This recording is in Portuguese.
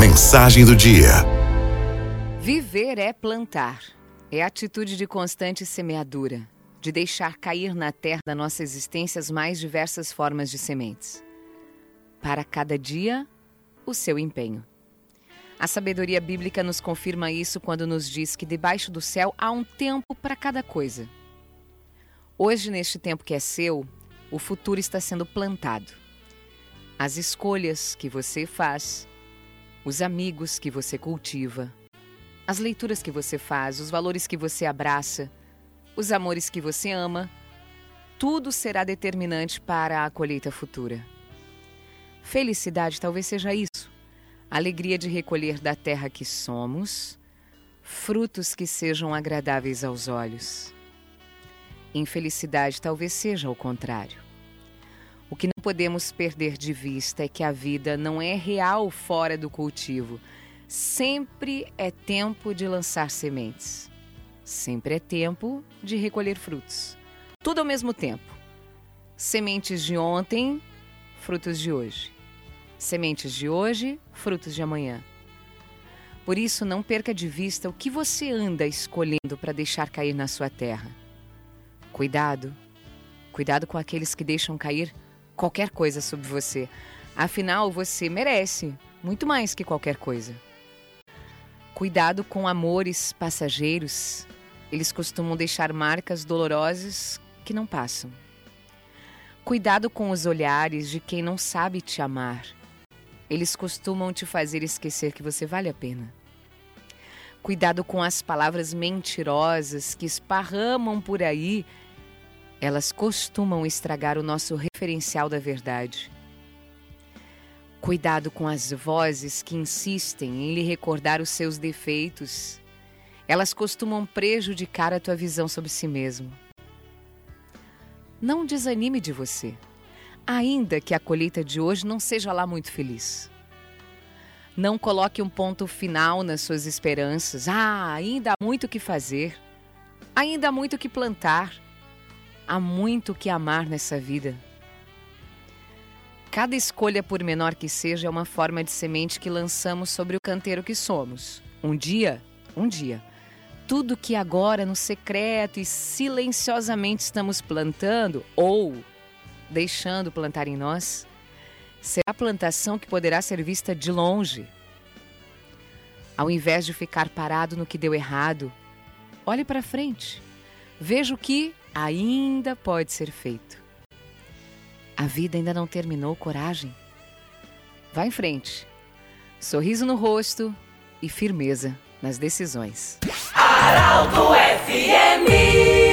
Mensagem do dia. Viver é plantar. É atitude de constante semeadura, de deixar cair na terra da nossa existência as mais diversas formas de sementes. Para cada dia, o seu empenho. A sabedoria bíblica nos confirma isso quando nos diz que debaixo do céu há um tempo para cada coisa. Hoje, neste tempo que é seu, o futuro está sendo plantado. As escolhas que você faz, os amigos que você cultiva, as leituras que você faz, os valores que você abraça, os amores que você ama, tudo será determinante para a colheita futura. Felicidade talvez seja isso alegria de recolher da terra que somos, frutos que sejam agradáveis aos olhos. Infelicidade talvez seja o contrário. O que não podemos perder de vista é que a vida não é real fora do cultivo. Sempre é tempo de lançar sementes. Sempre é tempo de recolher frutos. Tudo ao mesmo tempo. Sementes de ontem, frutos de hoje. Sementes de hoje, frutos de amanhã. Por isso, não perca de vista o que você anda escolhendo para deixar cair na sua terra. Cuidado, cuidado com aqueles que deixam cair qualquer coisa sobre você. Afinal, você merece muito mais que qualquer coisa. Cuidado com amores passageiros. Eles costumam deixar marcas dolorosas que não passam. Cuidado com os olhares de quem não sabe te amar eles costumam te fazer esquecer que você vale a pena. Cuidado com as palavras mentirosas que esparramam por aí. Elas costumam estragar o nosso referencial da verdade. Cuidado com as vozes que insistem em lhe recordar os seus defeitos. Elas costumam prejudicar a tua visão sobre si mesmo. Não desanime de você ainda que a colheita de hoje não seja lá muito feliz. Não coloque um ponto final nas suas esperanças. Ah, ainda há muito o que fazer, ainda há muito o que plantar, há muito que amar nessa vida. Cada escolha, por menor que seja, é uma forma de semente que lançamos sobre o canteiro que somos. Um dia, um dia, tudo que agora no secreto e silenciosamente estamos plantando ou deixando plantar em nós, será plantação que poderá ser vista de longe. Ao invés de ficar parado no que deu errado, olhe para frente. Veja o que ainda pode ser feito. A vida ainda não terminou, coragem. Vá em frente. Sorriso no rosto e firmeza nas decisões. Araldo FMI